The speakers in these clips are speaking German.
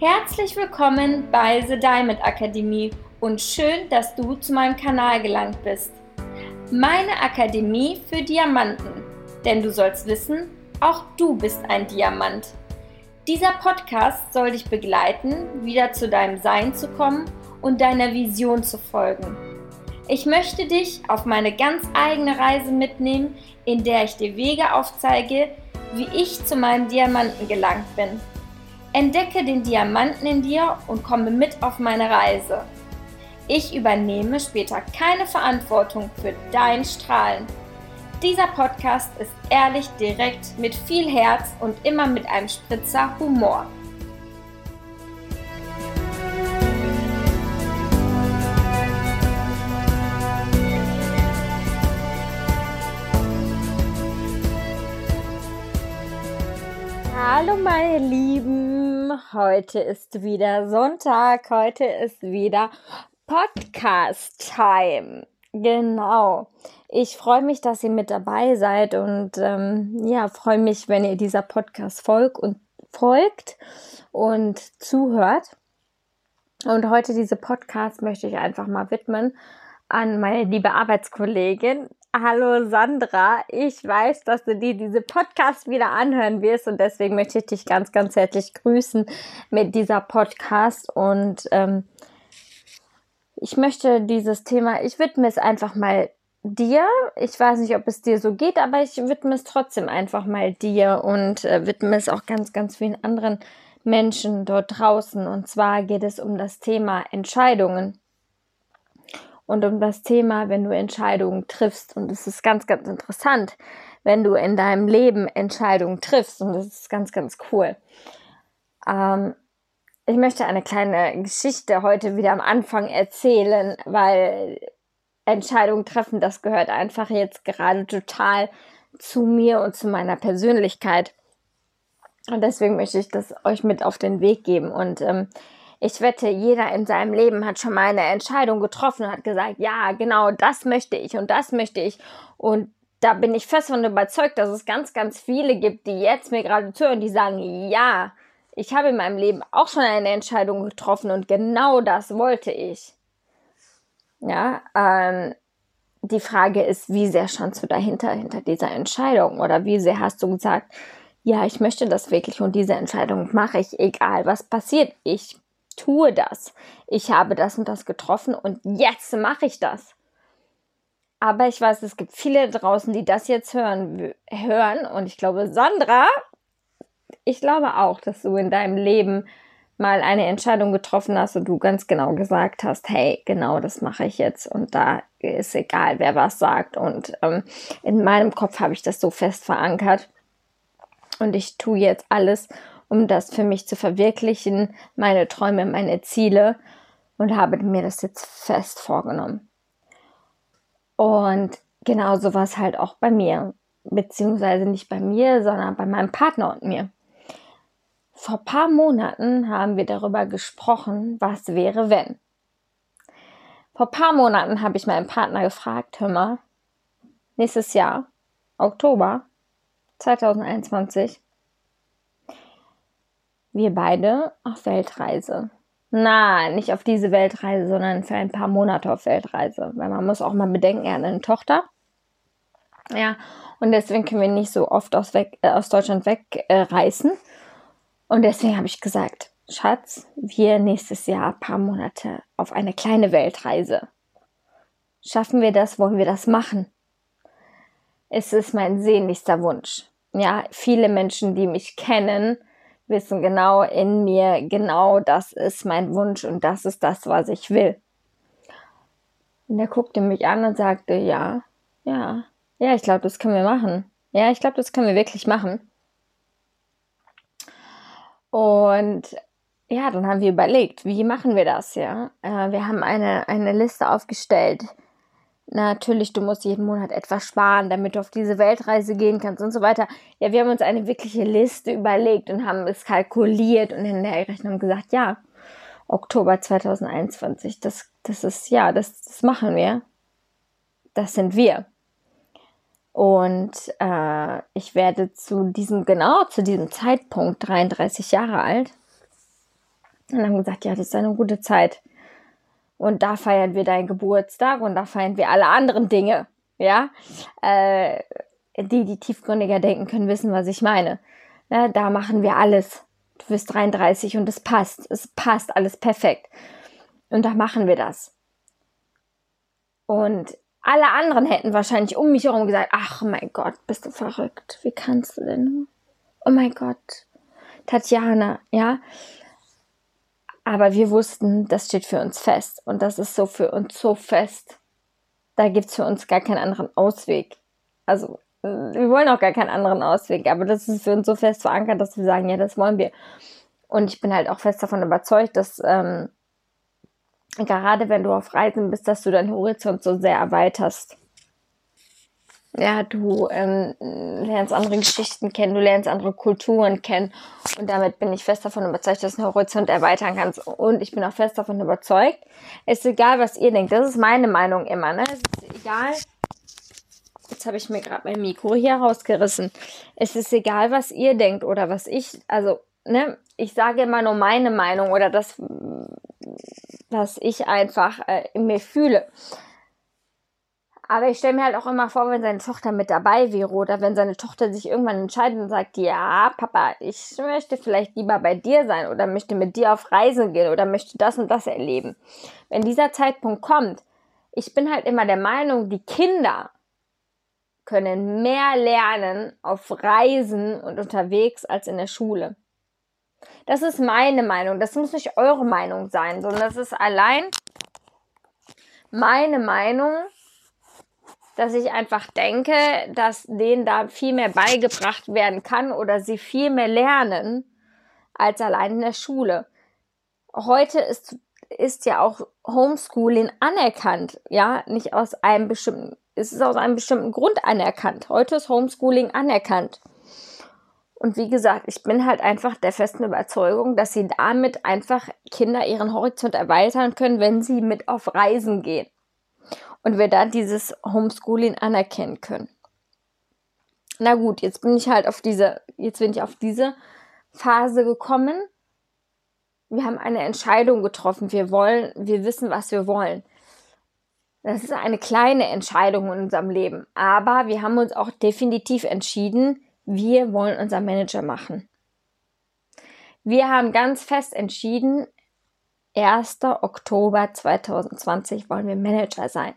Herzlich willkommen bei The Diamond Akademie und schön, dass du zu meinem Kanal gelangt bist. Meine Akademie für Diamanten, denn du sollst wissen, auch du bist ein Diamant. Dieser Podcast soll dich begleiten, wieder zu deinem Sein zu kommen und deiner Vision zu folgen. Ich möchte dich auf meine ganz eigene Reise mitnehmen, in der ich dir Wege aufzeige, wie ich zu meinem Diamanten gelangt bin. Entdecke den Diamanten in dir und komme mit auf meine Reise. Ich übernehme später keine Verantwortung für dein Strahlen. Dieser Podcast ist ehrlich, direkt, mit viel Herz und immer mit einem Spritzer Humor. Hallo meine Lieben, heute ist wieder Sonntag, heute ist wieder Podcast-Time. Genau. Ich freue mich, dass ihr mit dabei seid und ähm, ja, freue mich, wenn ihr dieser Podcast folgt und folgt und zuhört. Und heute diese Podcast möchte ich einfach mal widmen an meine liebe Arbeitskollegin, Hallo Sandra, ich weiß, dass du dir diese Podcast wieder anhören wirst und deswegen möchte ich dich ganz, ganz herzlich grüßen mit dieser Podcast und ähm, ich möchte dieses Thema, ich widme es einfach mal dir. Ich weiß nicht, ob es dir so geht, aber ich widme es trotzdem einfach mal dir und äh, widme es auch ganz, ganz vielen anderen Menschen dort draußen. Und zwar geht es um das Thema Entscheidungen und um das Thema, wenn du Entscheidungen triffst. Und es ist ganz, ganz interessant, wenn du in deinem Leben Entscheidungen triffst. Und das ist ganz, ganz cool. Ähm, ich möchte eine kleine Geschichte heute wieder am Anfang erzählen, weil Entscheidungen treffen, das gehört einfach jetzt gerade total zu mir und zu meiner Persönlichkeit. Und deswegen möchte ich das euch mit auf den Weg geben. Und ähm, ich wette, jeder in seinem Leben hat schon mal eine Entscheidung getroffen und hat gesagt, ja, genau, das möchte ich und das möchte ich. Und da bin ich fest von überzeugt, dass es ganz, ganz viele gibt, die jetzt mir gerade zuhören, die sagen, ja, ich habe in meinem Leben auch schon eine Entscheidung getroffen und genau das wollte ich. Ja, ähm, die Frage ist, wie sehr standst du dahinter, hinter dieser Entscheidung? Oder wie sehr hast du gesagt, ja, ich möchte das wirklich und diese Entscheidung mache ich, egal was passiert. Ich tue das. Ich habe das und das getroffen und jetzt mache ich das. Aber ich weiß, es gibt viele draußen, die das jetzt hören, hören. Und ich glaube, Sandra, ich glaube auch, dass du in deinem Leben mal eine Entscheidung getroffen hast und du ganz genau gesagt hast, hey, genau das mache ich jetzt und da ist egal, wer was sagt. Und ähm, in meinem Kopf habe ich das so fest verankert und ich tue jetzt alles, um das für mich zu verwirklichen, meine Träume, meine Ziele und habe mir das jetzt fest vorgenommen. Und genauso war es halt auch bei mir, beziehungsweise nicht bei mir, sondern bei meinem Partner und mir. Vor paar Monaten haben wir darüber gesprochen, was wäre, wenn. Vor paar Monaten habe ich meinen Partner gefragt, hör mal, nächstes Jahr, Oktober 2021, wir beide auf Weltreise. Na, nicht auf diese Weltreise, sondern für ein paar Monate auf Weltreise. Weil man muss auch mal bedenken, er hat eine Tochter. Ja, und deswegen können wir nicht so oft aus, weg, äh, aus Deutschland wegreisen. Äh, und deswegen habe ich gesagt, Schatz, wir nächstes Jahr ein paar Monate auf eine kleine Weltreise. Schaffen wir das? Wollen wir das machen? Es ist mein sehnlichster Wunsch. Ja, viele Menschen, die mich kennen, wissen genau in mir, genau das ist mein Wunsch und das ist das, was ich will. Und er guckte mich an und sagte, ja, ja, ja, ich glaube, das können wir machen. Ja, ich glaube, das können wir wirklich machen. Und ja, dann haben wir überlegt, wie machen wir das, ja? Äh, wir haben eine, eine Liste aufgestellt natürlich, du musst jeden Monat etwas sparen, damit du auf diese Weltreise gehen kannst und so weiter. Ja, wir haben uns eine wirkliche Liste überlegt und haben es kalkuliert und in der Rechnung gesagt, ja, Oktober 2021, das, das ist, ja, das, das machen wir. Das sind wir. Und äh, ich werde zu diesem, genau zu diesem Zeitpunkt 33 Jahre alt. Und haben gesagt, ja, das ist eine gute Zeit. Und da feiern wir deinen Geburtstag und da feiern wir alle anderen Dinge. Ja, äh, die, die tiefgründiger denken können, wissen, was ich meine. Ja, da machen wir alles. Du wirst 33 und es passt. Es passt alles perfekt. Und da machen wir das. Und alle anderen hätten wahrscheinlich um mich herum gesagt, ach mein Gott, bist du verrückt. Wie kannst du denn? Oh mein Gott. Tatjana, ja. Aber wir wussten, das steht für uns fest. Und das ist so für uns so fest. Da gibt es für uns gar keinen anderen Ausweg. Also, wir wollen auch gar keinen anderen Ausweg. Aber das ist für uns so fest verankert, dass wir sagen, ja, das wollen wir. Und ich bin halt auch fest davon überzeugt, dass ähm, gerade wenn du auf Reisen bist, dass du deinen Horizont so sehr erweiterst. Ja, du ähm, lernst andere Geschichten kennen, du lernst andere Kulturen kennen und damit bin ich fest davon überzeugt, dass du den Horizont erweitern kannst. Und ich bin auch fest davon überzeugt, es ist egal, was ihr denkt. Das ist meine Meinung immer. Ne? Es ist egal. Jetzt habe ich mir gerade mein Mikro hier rausgerissen. Es ist egal, was ihr denkt oder was ich, also, ne, ich sage immer nur meine Meinung oder das, was ich einfach äh, in mir fühle. Aber ich stelle mir halt auch immer vor, wenn seine Tochter mit dabei wäre oder wenn seine Tochter sich irgendwann entscheidet und sagt, ja, Papa, ich möchte vielleicht lieber bei dir sein oder möchte mit dir auf Reisen gehen oder möchte das und das erleben. Wenn dieser Zeitpunkt kommt, ich bin halt immer der Meinung, die Kinder können mehr lernen auf Reisen und unterwegs als in der Schule. Das ist meine Meinung. Das muss nicht eure Meinung sein, sondern das ist allein meine Meinung dass ich einfach denke, dass denen da viel mehr beigebracht werden kann oder sie viel mehr lernen als allein in der Schule. Heute ist, ist ja auch Homeschooling anerkannt, ja, nicht aus einem bestimmten, es ist aus einem bestimmten Grund anerkannt. Heute ist Homeschooling anerkannt. Und wie gesagt, ich bin halt einfach der festen Überzeugung, dass sie damit einfach Kinder ihren Horizont erweitern können, wenn sie mit auf Reisen gehen und wir dann dieses Homeschooling anerkennen können. Na gut, jetzt bin ich halt auf diese, jetzt bin ich auf diese Phase gekommen. Wir haben eine Entscheidung getroffen. Wir wollen, wir wissen, was wir wollen. Das ist eine kleine Entscheidung in unserem Leben. Aber wir haben uns auch definitiv entschieden, wir wollen unser Manager machen. Wir haben ganz fest entschieden, 1. Oktober 2020 wollen wir Manager sein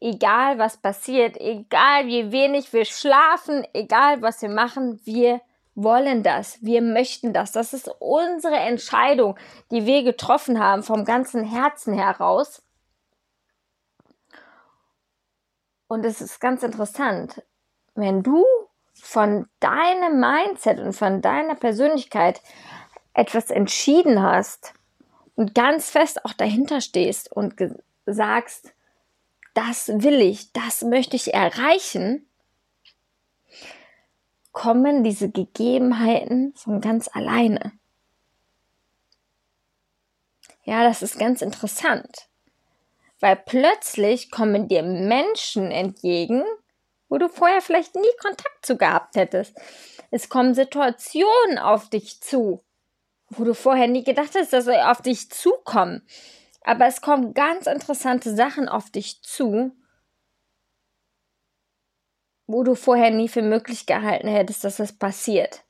egal was passiert, egal wie wenig wir schlafen, egal was wir machen, wir wollen das, wir möchten das. Das ist unsere Entscheidung, die wir getroffen haben vom ganzen Herzen heraus. Und es ist ganz interessant, wenn du von deinem Mindset und von deiner Persönlichkeit etwas entschieden hast und ganz fest auch dahinter stehst und sagst, das will ich, das möchte ich erreichen, kommen diese Gegebenheiten von ganz alleine. Ja, das ist ganz interessant, weil plötzlich kommen dir Menschen entgegen, wo du vorher vielleicht nie Kontakt zu gehabt hättest. Es kommen Situationen auf dich zu, wo du vorher nie gedacht hast, dass sie auf dich zukommen. Aber es kommen ganz interessante Sachen auf dich zu, wo du vorher nie für möglich gehalten hättest, dass das passiert.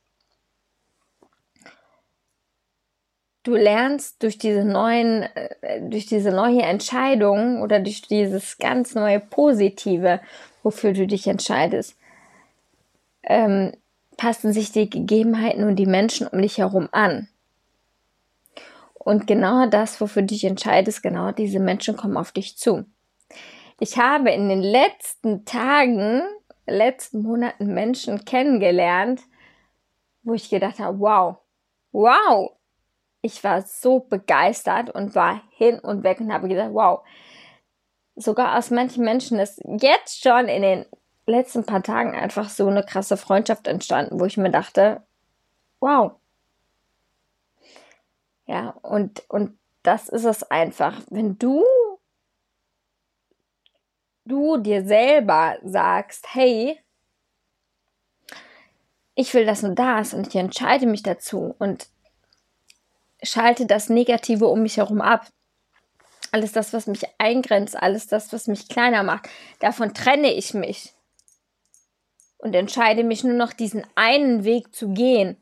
Du lernst durch diese neuen, äh, durch diese neue Entscheidung oder durch dieses ganz neue Positive, wofür du dich entscheidest, ähm, passen sich die Gegebenheiten und die Menschen um dich herum an. Und genau das, wofür du dich entscheidest, genau diese Menschen kommen auf dich zu. Ich habe in den letzten Tagen, letzten Monaten Menschen kennengelernt, wo ich gedacht habe, wow, wow, ich war so begeistert und war hin und weg und habe gedacht, wow, sogar aus manchen Menschen ist jetzt schon in den letzten paar Tagen einfach so eine krasse Freundschaft entstanden, wo ich mir dachte, wow, ja, und, und das ist es einfach. Wenn du, du dir selber sagst, hey, ich will das und das und ich entscheide mich dazu und schalte das Negative um mich herum ab. Alles das, was mich eingrenzt, alles das, was mich kleiner macht, davon trenne ich mich und entscheide mich nur noch diesen einen Weg zu gehen,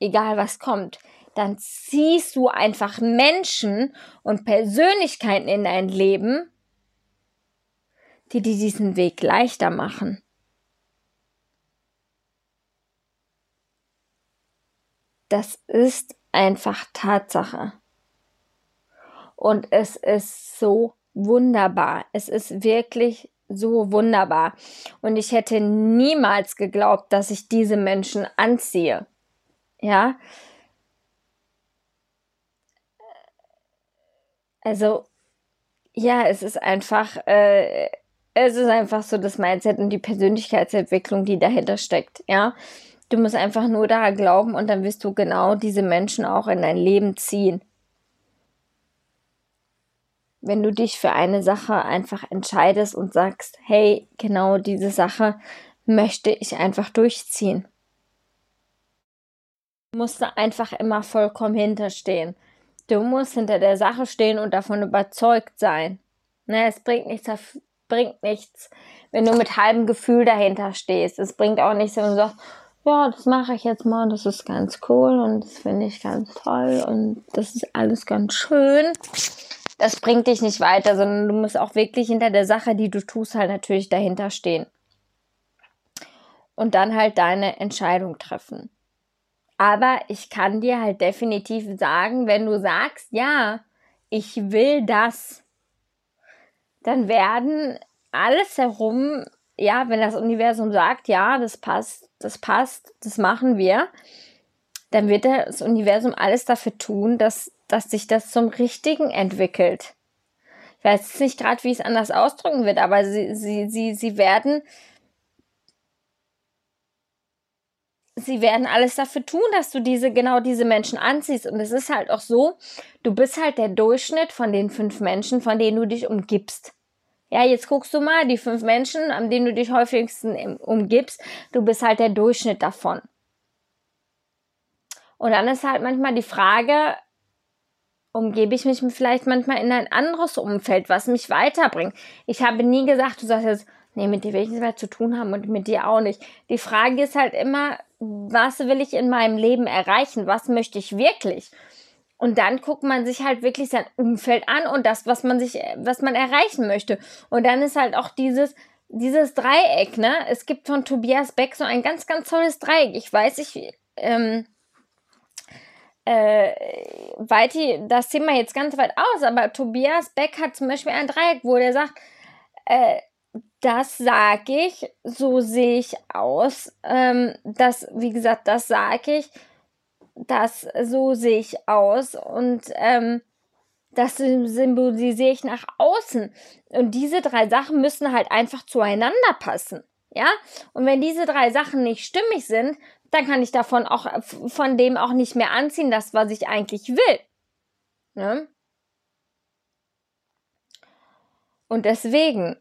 egal was kommt, dann ziehst du einfach Menschen und Persönlichkeiten in dein Leben, die dir diesen Weg leichter machen. Das ist einfach Tatsache. Und es ist so wunderbar. Es ist wirklich so wunderbar. Und ich hätte niemals geglaubt, dass ich diese Menschen anziehe. Ja. Also, ja, es ist einfach, äh, es ist einfach so das Mindset und die Persönlichkeitsentwicklung, die dahinter steckt. Ja. Du musst einfach nur da glauben und dann wirst du genau diese Menschen auch in dein Leben ziehen. Wenn du dich für eine Sache einfach entscheidest und sagst, hey, genau diese Sache möchte ich einfach durchziehen. Du musst da einfach immer vollkommen hinterstehen. Du musst hinter der Sache stehen und davon überzeugt sein. Ne, es bringt nichts, bringt nichts, wenn du mit halbem Gefühl dahinter stehst. Es bringt auch nichts, wenn du sagst, ja, das mache ich jetzt mal, das ist ganz cool und das finde ich ganz toll und das ist alles ganz schön. Das bringt dich nicht weiter, sondern du musst auch wirklich hinter der Sache, die du tust, halt natürlich dahinter stehen. Und dann halt deine Entscheidung treffen. Aber ich kann dir halt definitiv sagen, wenn du sagst, ja, ich will das, dann werden alles herum, ja, wenn das Universum sagt, ja, das passt, das passt, das machen wir, dann wird das Universum alles dafür tun, dass, dass sich das zum Richtigen entwickelt. Ich weiß nicht gerade, wie es anders ausdrücken wird, aber sie, sie, sie, sie werden, sie werden alles dafür tun, dass du diese, genau diese Menschen anziehst. Und es ist halt auch so, du bist halt der Durchschnitt von den fünf Menschen, von denen du dich umgibst. Ja, jetzt guckst du mal, die fünf Menschen, an denen du dich häufigsten umgibst, du bist halt der Durchschnitt davon. Und dann ist halt manchmal die Frage, umgebe ich mich vielleicht manchmal in ein anderes Umfeld, was mich weiterbringt. Ich habe nie gesagt, du sagst jetzt, nee, mit dir will ich nichts mehr zu tun haben und mit dir auch nicht. Die Frage ist halt immer, was will ich in meinem Leben erreichen? Was möchte ich wirklich? Und dann guckt man sich halt wirklich sein Umfeld an und das, was man sich, was man erreichen möchte. Und dann ist halt auch dieses, dieses Dreieck, ne? Es gibt von Tobias Beck so ein ganz, ganz tolles Dreieck. Ich weiß, ich, ähm, äh, weit das Thema jetzt ganz weit aus, aber Tobias Beck hat zum Beispiel ein Dreieck, wo der sagt, äh, das sage ich, so sehe ich aus. Ähm, das, wie gesagt, das sage ich, das so sehe ich aus und ähm, das symbolisiere ich nach außen. Und diese drei Sachen müssen halt einfach zueinander passen. Ja? Und wenn diese drei Sachen nicht stimmig sind, dann kann ich davon auch, von dem auch nicht mehr anziehen, das, was ich eigentlich will. Ja? Und deswegen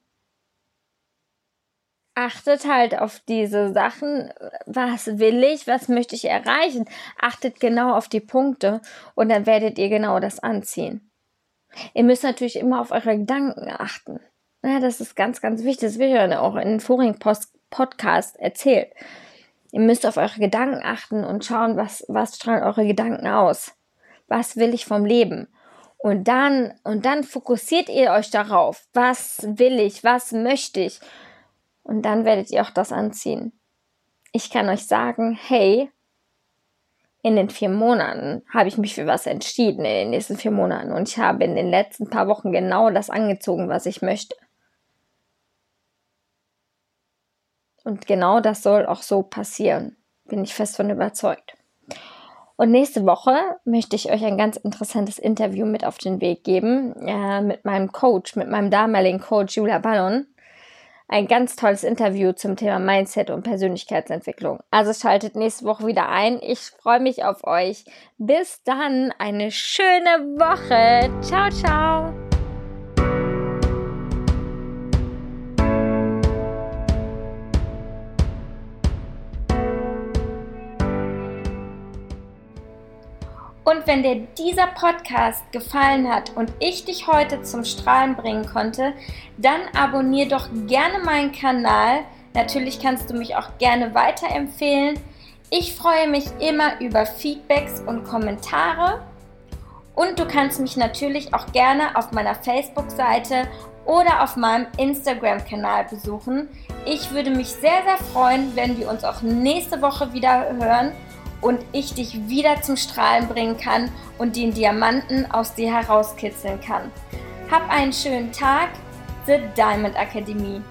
achtet halt auf diese Sachen, was will ich, was möchte ich erreichen, achtet genau auf die Punkte und dann werdet ihr genau das anziehen. Ihr müsst natürlich immer auf eure Gedanken achten. Ja, das ist ganz, ganz wichtig. Das wird ja auch in vorigen Post Podcast erzählt. Ihr müsst auf eure Gedanken achten und schauen, was, was strahlen eure Gedanken aus. Was will ich vom Leben? Und dann, und dann fokussiert ihr euch darauf. Was will ich? Was möchte ich? Und dann werdet ihr auch das anziehen. Ich kann euch sagen, hey, in den vier Monaten habe ich mich für was entschieden, in den nächsten vier Monaten. Und ich habe in den letzten paar Wochen genau das angezogen, was ich möchte. Und genau das soll auch so passieren. Bin ich fest von überzeugt. Und nächste Woche möchte ich euch ein ganz interessantes Interview mit auf den Weg geben äh, mit meinem Coach, mit meinem damaligen Coach Julia Ballon ein ganz tolles Interview zum Thema Mindset und Persönlichkeitsentwicklung. Also schaltet nächste Woche wieder ein. Ich freue mich auf euch. Bis dann, eine schöne Woche. Ciao, ciao. Wenn dir dieser Podcast gefallen hat und ich dich heute zum Strahlen bringen konnte, dann abonniere doch gerne meinen Kanal. Natürlich kannst du mich auch gerne weiterempfehlen. Ich freue mich immer über Feedbacks und Kommentare. Und du kannst mich natürlich auch gerne auf meiner Facebook-Seite oder auf meinem Instagram-Kanal besuchen. Ich würde mich sehr, sehr freuen, wenn wir uns auch nächste Woche wieder hören und ich dich wieder zum Strahlen bringen kann und den Diamanten aus dir herauskitzeln kann. Hab einen schönen Tag, The Diamond Akademie.